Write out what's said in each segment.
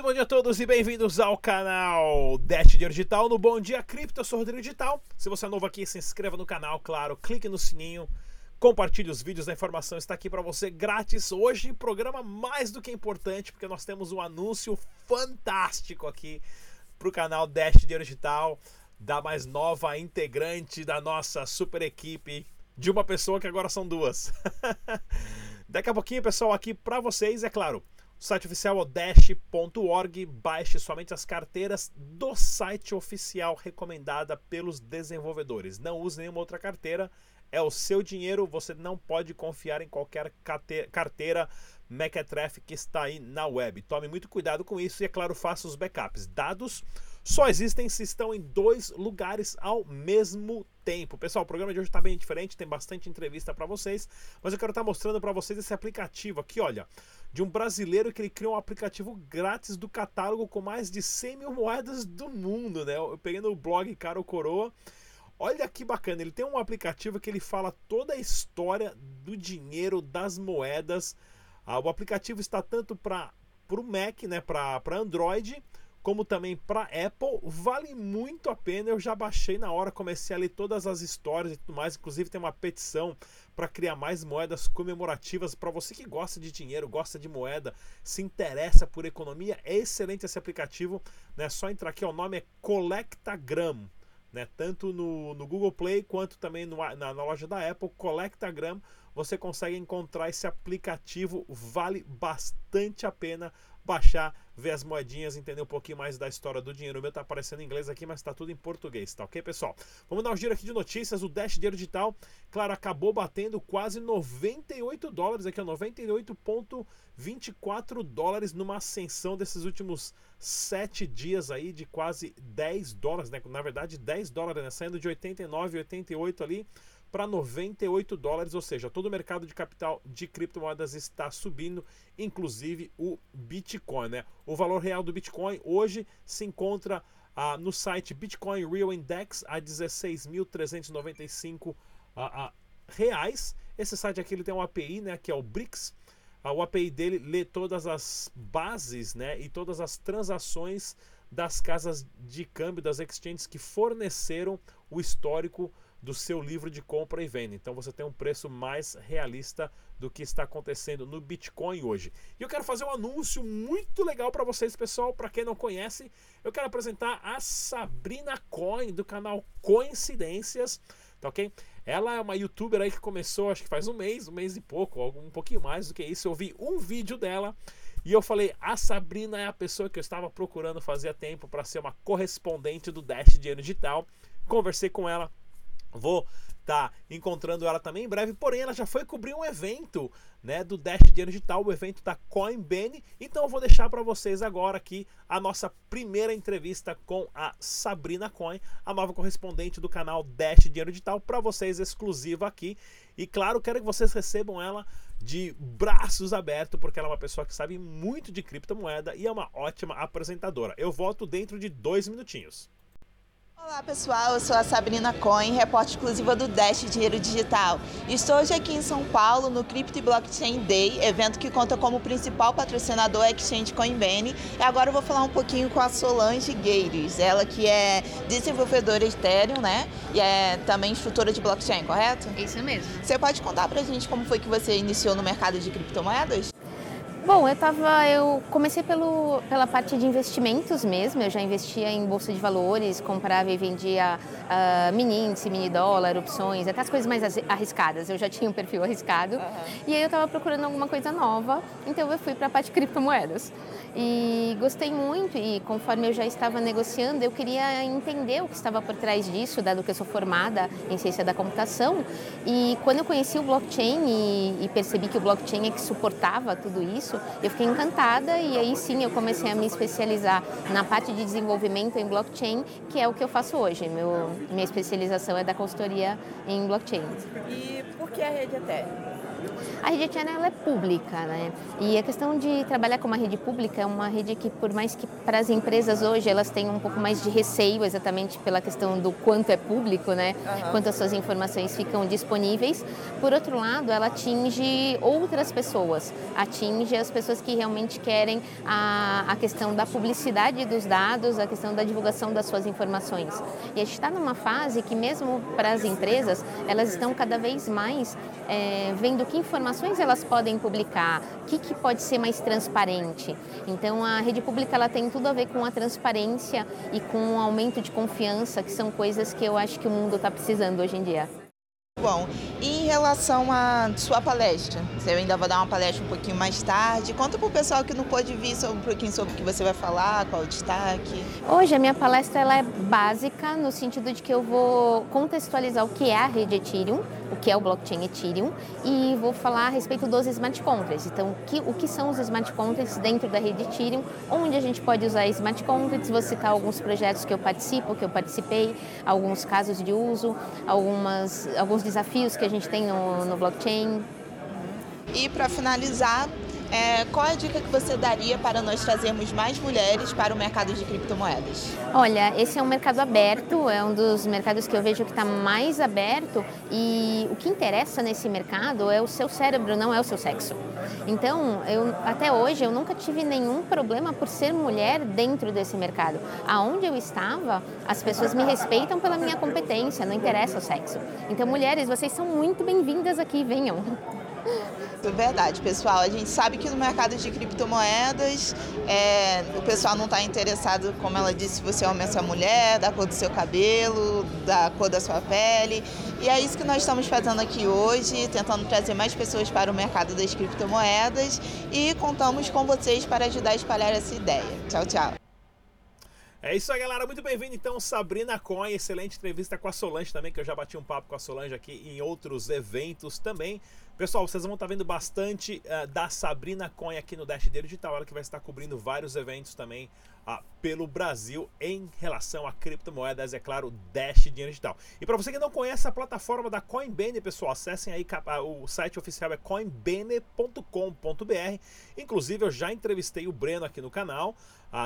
Muito bom dia a todos e bem-vindos ao canal Dash Dinheiro Digital no Bom Dia Cripto. Eu sou Rodrigo Digital. Se você é novo aqui, se inscreva no canal, claro, clique no sininho, compartilhe os vídeos, a informação está aqui para você grátis. Hoje, programa mais do que importante, porque nós temos um anúncio fantástico aqui para o canal Dash Dinheiro Digital, da mais nova integrante da nossa super equipe, de uma pessoa que agora são duas. Daqui a pouquinho, pessoal, aqui para vocês, é claro, site oficial é o dash.org. Baixe somente as carteiras do site oficial recomendada pelos desenvolvedores. Não use nenhuma outra carteira. É o seu dinheiro, você não pode confiar em qualquer carteira Mequetrefe que está aí na web. Tome muito cuidado com isso e, é claro, faça os backups. Dados só existem se estão em dois lugares ao mesmo tempo. Pessoal, o programa de hoje está bem diferente, tem bastante entrevista para vocês, mas eu quero estar tá mostrando para vocês esse aplicativo aqui, olha, de um brasileiro que ele criou um aplicativo grátis do catálogo com mais de 100 mil moedas do mundo, né? Eu peguei no blog Caro Coroa. Olha que bacana, ele tem um aplicativo que ele fala toda a história do dinheiro, das moedas. Ah, o aplicativo está tanto para o Mac, né, para Android, como também para Apple, vale muito a pena. Eu já baixei na hora, comecei a ler todas as histórias e tudo mais. Inclusive, tem uma petição para criar mais moedas comemorativas. Para você que gosta de dinheiro, gosta de moeda, se interessa por economia, é excelente esse aplicativo. Né? Só entrar aqui, o nome é Collectagram. Né? Tanto no, no Google Play quanto também no, na, na loja da Apple, Collectagram, você consegue encontrar esse aplicativo. Vale bastante a pena baixar, ver as moedinhas, entender um pouquinho mais da história do dinheiro. O meu tá aparecendo em inglês aqui, mas tá tudo em português, tá ok, pessoal? Vamos dar um giro aqui de notícias. O Dash Dinheiro Digital, claro, acabou batendo quase 98 dólares aqui, ó, 98,24 dólares numa ascensão desses últimos sete dias aí de quase 10 dólares, né? Na verdade, 10 dólares, né? Saindo de 89, 88 ali para 98 dólares, ou seja, todo o mercado de capital de criptomoedas está subindo, inclusive o Bitcoin. Né? O valor real do Bitcoin hoje se encontra ah, no site Bitcoin Real Index a 16.395 ah, ah, reais. Esse site aqui ele tem um API, né, que é o BRICS. Ah, o API dele lê todas as bases né, e todas as transações das casas de câmbio, das exchanges que forneceram o histórico do seu livro de compra e venda. Então você tem um preço mais realista do que está acontecendo no Bitcoin hoje. E eu quero fazer um anúncio muito legal para vocês, pessoal. Para quem não conhece, eu quero apresentar a Sabrina Coin do canal Coincidências, tá ok? Ela é uma youtuber aí que começou, acho que faz um mês, um mês e pouco, um pouquinho mais do que isso. Eu vi um vídeo dela e eu falei: a Sabrina é a pessoa que eu estava procurando fazia tempo para ser uma correspondente do Dash Dinheiro Digital. Conversei com ela Vou estar tá encontrando ela também em breve, porém ela já foi cobrir um evento né, do Dash Dinheiro Digital, o evento da Coinbase. Então eu vou deixar para vocês agora aqui a nossa primeira entrevista com a Sabrina Coin, a nova correspondente do canal Dash Dinheiro Digital, para vocês exclusiva aqui. E claro, quero que vocês recebam ela de braços abertos, porque ela é uma pessoa que sabe muito de criptomoeda e é uma ótima apresentadora. Eu volto dentro de dois minutinhos. Olá pessoal, eu sou a Sabrina Coin, repórter exclusiva do Dash Dinheiro Digital. Estou hoje aqui em São Paulo no Crypto e Blockchain Day, evento que conta como principal patrocinador a Exchange Coinbase. E agora eu vou falar um pouquinho com a Solange Gueiros, ela que é desenvolvedora Ethereum, né? E é também instrutora de blockchain, correto? Isso mesmo. Você pode contar pra gente como foi que você iniciou no mercado de criptomoedas? Bom, eu tava, eu comecei pelo, pela parte de investimentos mesmo. Eu já investia em bolsa de valores, comprava e vendia uh, mini índice, mini dólar, opções, até as coisas mais arriscadas. Eu já tinha um perfil arriscado. Uhum. E aí eu estava procurando alguma coisa nova, então eu fui para a parte de criptomoedas e gostei muito e conforme eu já estava negociando eu queria entender o que estava por trás disso dado que eu sou formada em ciência da computação e quando eu conheci o blockchain e, e percebi que o blockchain é que suportava tudo isso eu fiquei encantada e aí sim eu comecei a me especializar na parte de desenvolvimento em blockchain que é o que eu faço hoje. Meu, minha especialização é da consultoria em blockchain. E por que a rede Ethereum A rede Channel ela é pública, né? E a questão de trabalhar com uma rede pública é uma rede que, por mais que para as empresas hoje elas tenham um pouco mais de receio, exatamente pela questão do quanto é público, né? Uhum. Quanto as suas informações ficam disponíveis. Por outro lado, ela atinge outras pessoas, atinge as pessoas que realmente querem a, a questão da publicidade dos dados, a questão da divulgação das suas informações. E a gente está numa fase que mesmo para as empresas, elas estão cada vez mais é, vendo que informações elas podem publicar, o que, que pode ser mais transparente. Então a rede pública ela tem tudo a ver com a transparência e com o aumento de confiança, que são coisas que eu acho que o mundo está precisando hoje em dia. Bom, em relação à sua palestra, você ainda vai dar uma palestra um pouquinho mais tarde. Conta para o pessoal que não pode vir sobre, um pouquinho sobre o que você vai falar, qual o destaque. Hoje a minha palestra ela é básica no sentido de que eu vou contextualizar o que é a rede Ethereum, o que é o blockchain Ethereum e vou falar a respeito dos smart contracts. Então, o que, o que são os smart contracts dentro da rede Ethereum, onde a gente pode usar smart contracts, vou citar alguns projetos que eu participo, que eu participei, alguns casos de uso, algumas, alguns desafios que a gente tem no, no blockchain. E para finalizar, é, qual a dica que você daria para nós trazermos mais mulheres para o mercado de criptomoedas? Olha, esse é um mercado aberto, é um dos mercados que eu vejo que está mais aberto e o que interessa nesse mercado é o seu cérebro, não é o seu sexo. Então, eu, até hoje eu nunca tive nenhum problema por ser mulher dentro desse mercado. Aonde eu estava, as pessoas me respeitam pela minha competência, não interessa o sexo. Então, mulheres, vocês são muito bem-vindas aqui, venham. É verdade, pessoal. A gente sabe que no mercado de criptomoedas é, o pessoal não está interessado, como ela disse, se você é homem ou é mulher, da cor do seu cabelo, da cor da sua pele. E é isso que nós estamos fazendo aqui hoje, tentando trazer mais pessoas para o mercado das criptomoedas e contamos com vocês para ajudar a espalhar essa ideia. Tchau, tchau. É isso aí, galera. Muito bem-vindo, então, Sabrina Coin. Excelente entrevista com a Solange também, que eu já bati um papo com a Solange aqui em outros eventos também. Pessoal, vocês vão estar vendo bastante uh, da Sabrina Coin aqui no Dash Digital, ela que vai estar cobrindo vários eventos também uh, pelo Brasil em relação a criptomoedas, é claro, Dash Dinheiro Digital. E para você que não conhece a plataforma da Coinbase, pessoal, acessem aí, uh, o site oficial é coinbase.com.br. Inclusive, eu já entrevistei o Breno aqui no canal,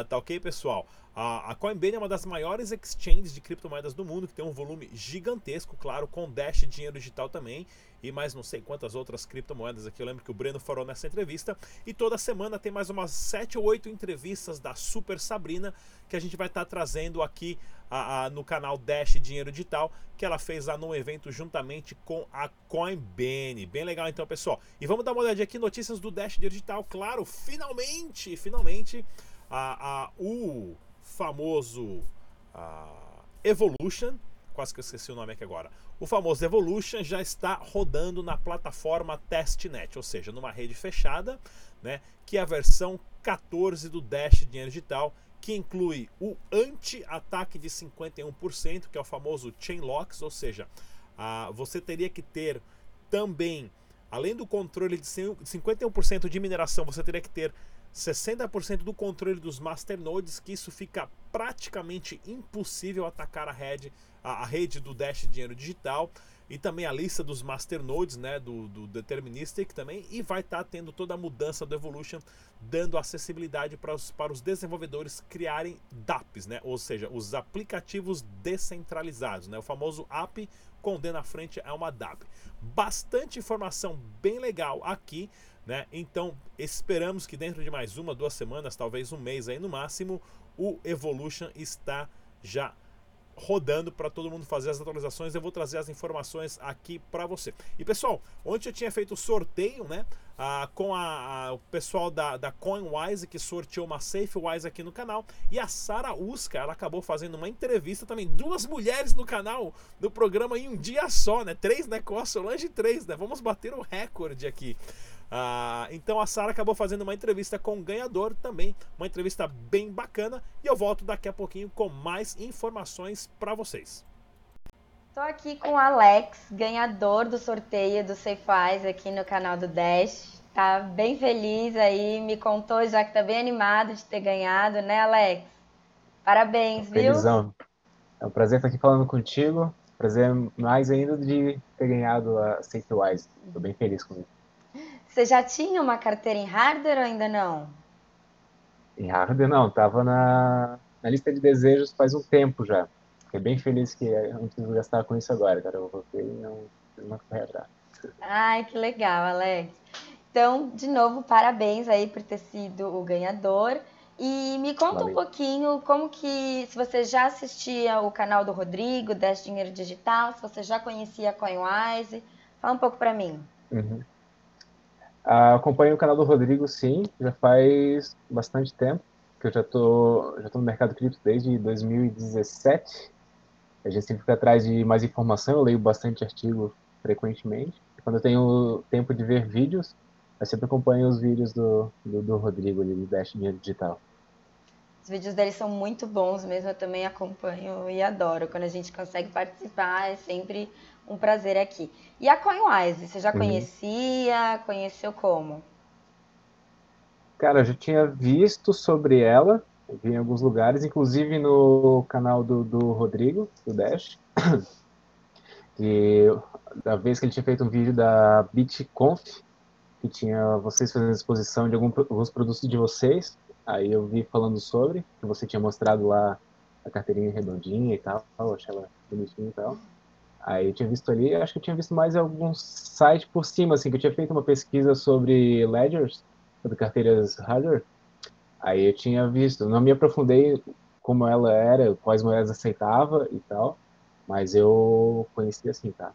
tá ok, pessoal? A, Coinbase é uma das maiores exchanges de criptomoedas do mundo, que tem um volume gigantesco, claro, com Dash Dinheiro Digital também e mais não sei quantas outras criptomoedas aqui. Eu lembro que o Breno falou nessa entrevista. E toda semana tem mais umas 7 ou 8 entrevistas da Super Sabrina que a gente vai estar tá trazendo aqui a, no canal Dash Dinheiro Digital, que ela fez lá num evento juntamente com a Coinbase. Bem legal então, pessoal. E vamos dar uma olhadinha aqui, notícias do Dash Dinheiro Digital. Claro, finalmente, finalmente, a, a, o famoso a Evolution, quase que eu esqueci o nome aqui agora. O famoso Evolution já está rodando na plataforma Testnet, ou seja, numa rede fechada, né, que é a versão 14 do Dash Dinheiro Digital, que inclui o anti-ataque de 51%, que é o famoso Chain Locks, ou seja, você teria que ter também, além do controle de 51% de mineração, você teria que ter 60% do controle dos masternodes, que isso fica praticamente impossível atacar a rede, a, a rede do Dash Dinheiro Digital e também a lista dos masternodes, né, do, do Deterministic também, e vai estar tá tendo toda a mudança do Evolution, dando acessibilidade para os, para os desenvolvedores criarem DApps, né, ou seja, os aplicativos descentralizados, né, o famoso app com D na frente é uma DApp. Bastante informação bem legal aqui, né? Então esperamos que dentro de mais uma, duas semanas, talvez um mês aí no máximo, o Evolution está já rodando para todo mundo fazer as atualizações. Eu vou trazer as informações aqui para você. E pessoal, ontem eu tinha feito sorteio, né? Ah, com a, a, o pessoal da, da CoinWise que sorteou uma SafeWise aqui no canal. E a Sara Uska, ela acabou fazendo uma entrevista também. Duas mulheres no canal, no programa em um dia só, né? Três, né? Com a Solange, três, né? Vamos bater o recorde aqui. Ah, então a Sara acabou fazendo uma entrevista com o ganhador também, uma entrevista bem bacana. E eu volto daqui a pouquinho com mais informações para vocês. Estou aqui com o Alex, ganhador do sorteio do Safeis aqui no canal do Dash. Tá bem feliz aí, me contou já que tá bem animado de ter ganhado, né, Alex? Parabéns, viu? Felizão. É um prazer estar aqui falando contigo. Prazer mais ainda de ter ganhado a Safewise. Estou bem feliz com isso. Você já tinha uma carteira em hardware ou ainda não? Em hardware não, tava na, na lista de desejos faz um tempo já. Fiquei bem feliz que eu não preciso gastar com isso agora, cara. Eu voltei e não, não correr atrás. Ai, que legal, Alex. Então, de novo, parabéns aí por ter sido o ganhador. E me conta Valeu. um pouquinho como que, se você já assistia o canal do Rodrigo, 10 Dinheiro Digital, se você já conhecia a CoinWise, fala um pouco para mim. Uhum. Uh, acompanho o canal do Rodrigo, sim, já faz bastante tempo, que eu já tô, já tô no mercado cripto desde 2017. A gente sempre fica atrás de mais informação, eu leio bastante artigo frequentemente. Quando eu tenho tempo de ver vídeos, eu sempre acompanho os vídeos do, do, do Rodrigo ali, do Dash Dinheiro Digital. Os vídeos dele são muito bons mesmo, eu também acompanho e adoro. Quando a gente consegue participar, é sempre um prazer aqui. E a CoinWise, você já uhum. conhecia? Conheceu como? Cara, eu já tinha visto sobre ela, vi em alguns lugares, inclusive no canal do, do Rodrigo, do Dash. E da vez que ele tinha feito um vídeo da BitConf, que tinha vocês fazendo exposição de algum, alguns produtos de vocês. Aí eu vi falando sobre, que você tinha mostrado lá a carteirinha redondinha e tal, eu achei ela bonitinha e tal. Aí eu tinha visto ali, acho que eu tinha visto mais alguns sites por cima, assim, que eu tinha feito uma pesquisa sobre ledgers, sobre carteiras hardware. Aí eu tinha visto, não me aprofundei como ela era, quais moedas aceitava e tal, mas eu conheci assim, tá?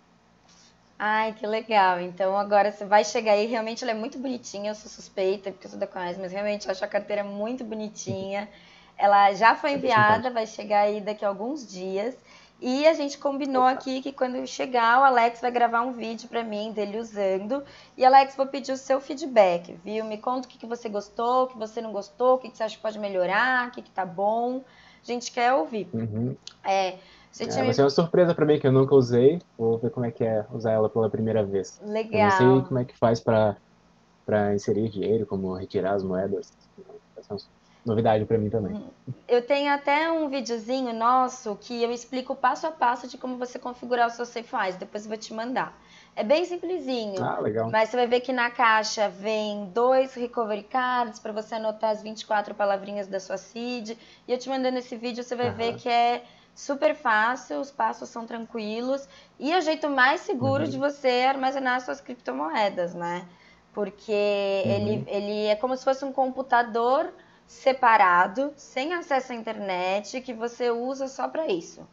Ai, que legal. Então agora você vai chegar aí. Realmente ela é muito bonitinha. Eu sou suspeita porque eu sou da Coais, mas realmente eu acho a carteira muito bonitinha. Ela já foi enviada, vai chegar aí daqui a alguns dias. E a gente combinou aqui que quando chegar, o Alex vai gravar um vídeo para mim dele usando. E Alex, vou pedir o seu feedback, viu? Me conta o que, que você gostou, o que você não gostou, o que, que você acha que pode melhorar, o que, que tá bom. A gente quer ouvir. Uhum. É, você é, Vai ser uma surpresa para mim que eu nunca usei. Vou ver como é que é usar ela pela primeira vez. Legal. Eu não sei como é que faz para para inserir dinheiro, como retirar as moedas. Essa é uma novidade para mim também. Hum. Eu tenho até um videozinho nosso que eu explico passo a passo de como você configurar o seu SafeWise. Depois eu vou te mandar. É bem simplesinho. Ah, legal. Mas você vai ver que na caixa vem dois recovery cards para você anotar as 24 palavrinhas da sua seed. E eu te mandando esse vídeo, você vai uhum. ver que é super fácil, os passos são tranquilos e é o jeito mais seguro uhum. de você armazenar suas criptomoedas, né? Porque uhum. ele, ele é como se fosse um computador separado, sem acesso à internet, que você usa só para isso.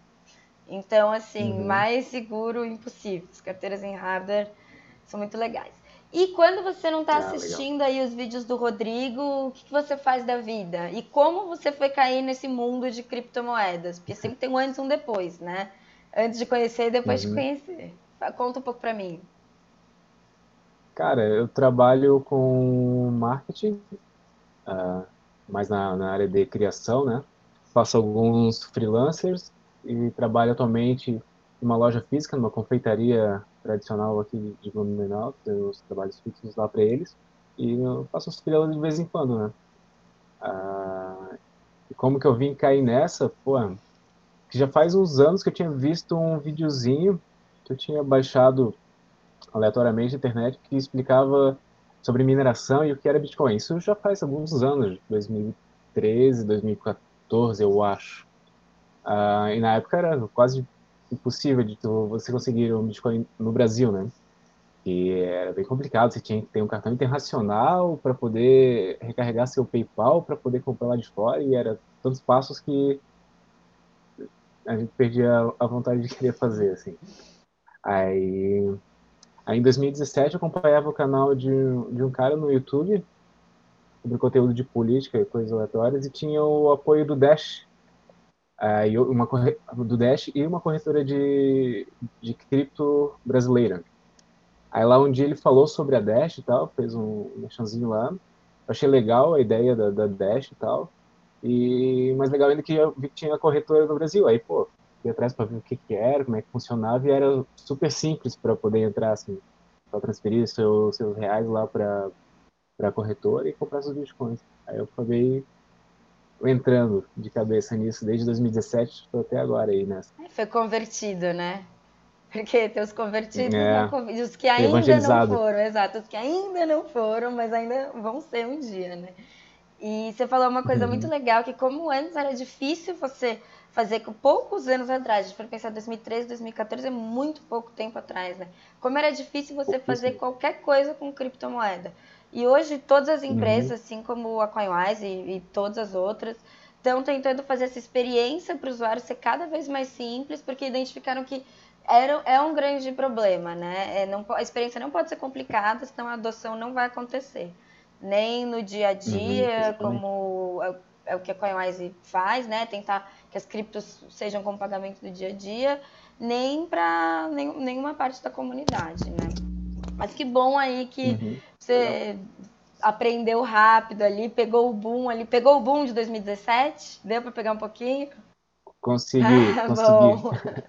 Então, assim, uhum. mais seguro impossível. As carteiras em hardware são muito legais. E quando você não está ah, assistindo legal. aí os vídeos do Rodrigo, o que, que, você faz da vida? E como você foi cair nesse mundo de criptomoedas? Porque sempre tem um antes e um depois, né? Antes de conhecer e depois uhum. de conhecer. Conta um pouco para mim. Cara, eu trabalho com marketing, uh, mais na, na, área de criação, né? Faço alguns freelancers e trabalho atualmente uma loja física, numa confeitaria tradicional aqui de Blumenau, tenho os trabalhos fixos lá para eles, e eu faço os freelas de vez em quando, né? Ah, e como que eu vim cair nessa? Pô, que já faz uns anos que eu tinha visto um videozinho que eu tinha baixado aleatoriamente na internet que explicava sobre mineração e o que era Bitcoin. Isso já faz alguns anos, 2013, 2014, eu acho. Ah, e na época era quase impossível de tu, você conseguir um Bitcoin no Brasil, né? E era bem complicado, você tinha que ter um cartão internacional para poder recarregar seu PayPal para poder comprar lá de fora e era tantos passos que a gente perdia a vontade de querer fazer, assim. Aí, aí em 2017 eu acompanhava o canal de, de um cara no YouTube sobre conteúdo de política e coisas aleatórias e tinha o apoio do Dash, uh, uma do Dash e uma corretora de, de cripto brasileira. Aí lá um dia ele falou sobre a Dash e tal, fez um mexãozinho lá. Eu achei legal a ideia da, da Dash e tal. E mais legal ainda que eu vi que tinha corretora no Brasil. Aí, pô, fui atrás para ver o que, que era, como é que funcionava, e era super simples para poder entrar, assim, para transferir seu, seus reais lá para a corretora e comprar seus bitcoins. Aí eu acabei entrando de cabeça nisso desde 2017, estou até agora aí nessa. Foi convertido, né? Porque tem os convertidos é, não, os que ainda não foram, exato, os que ainda não foram, mas ainda vão ser um dia, né? E você falou uma coisa uhum. muito legal, que como antes era difícil você fazer com poucos anos atrás, a gente for pensar 2013, 2014, é muito pouco tempo atrás, né? Como era difícil você fazer qualquer coisa com criptomoeda. E hoje todas as empresas, uhum. assim como a CoinWise e, e todas as outras, estão tentando fazer essa experiência para o usuário ser cada vez mais simples, porque identificaram que era, é um grande problema, né? É, não, a experiência não pode ser complicada, senão a adoção não vai acontecer. Nem no dia a uhum, dia, uhum, como é, é, o que a CoinWise faz, né? Tentar que as criptos sejam como pagamento do dia a dia, nem para nenhuma parte da comunidade, né? Mas que bom aí que uhum. você aprendeu rápido ali, pegou o boom ali, pegou o boom de 2017, deu para pegar um pouquinho? Consegui, ah, consegui.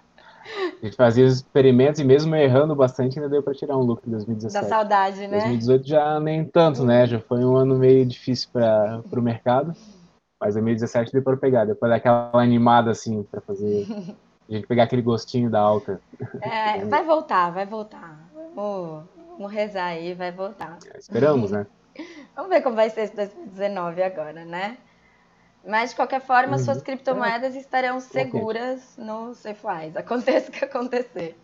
A gente fazia os experimentos e mesmo errando bastante ainda deu para tirar um lucro em 2017. Da saudade, né? 2018 já nem tanto, né? Já foi um ano meio difícil para o mercado. Mas 2017 deu para pegar, depois daquela animada assim para fazer a gente pegar aquele gostinho da alta. É, vai voltar, vai voltar. Vamos, vamos rezar aí, vai voltar. Esperamos, né? vamos ver como vai ser esse 2019 agora, né? Mas, de qualquer forma, uhum. suas criptomoedas é. estarão seguras okay. no SafeWise. Aconteça o que acontecer.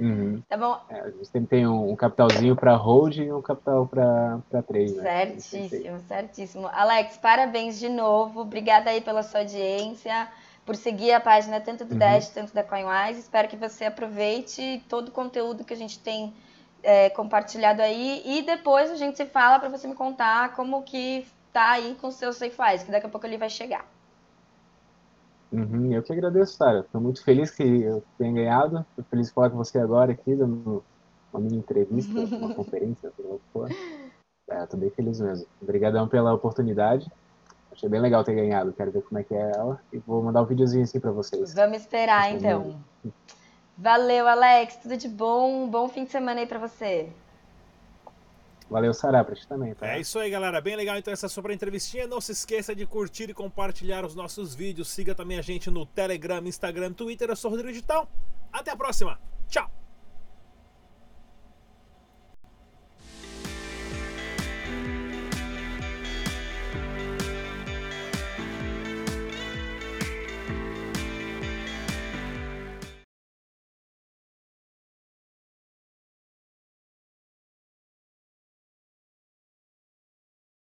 Uhum. Tá bom? É, a gente sempre tem um, capitalzinho para hold e um capital para trade. Né? Certíssimo, certíssimo. Alex, parabéns de novo. Obrigada aí pela sua audiência, por seguir a página tanto do uhum. Dash, tanto da CoinWise. Espero que você aproveite todo o conteúdo que a gente tem é, compartilhado aí. E depois a gente se fala para você me contar como que tá aí com o seu SafeWise, que daqui a pouco ele vai chegar. Uhum, eu que agradeço, Sara. Estou muito feliz que eu tenha ganhado. Estou feliz de falar com você agora aqui, dando uma mini entrevista, uma conferência, sei lá o que for. É, bem feliz mesmo. Obrigadão pela oportunidade. Achei bem legal ter ganhado. Quero ver como é que é ela. E vou mandar um videozinho assim para vocês. Vamos esperar, então. Valeu, Alex. Tudo de bom. Um bom fim de semana aí para você. Valeu, Sará, pra ti também, tá? É isso aí, galera. Bem legal então essa super entrevistinha. Não se esqueça de curtir e compartilhar os nossos vídeos. Siga também a gente no Telegram, Instagram, Twitter. Eu sou o Rodrigo Digital. Até a próxima. Tchau!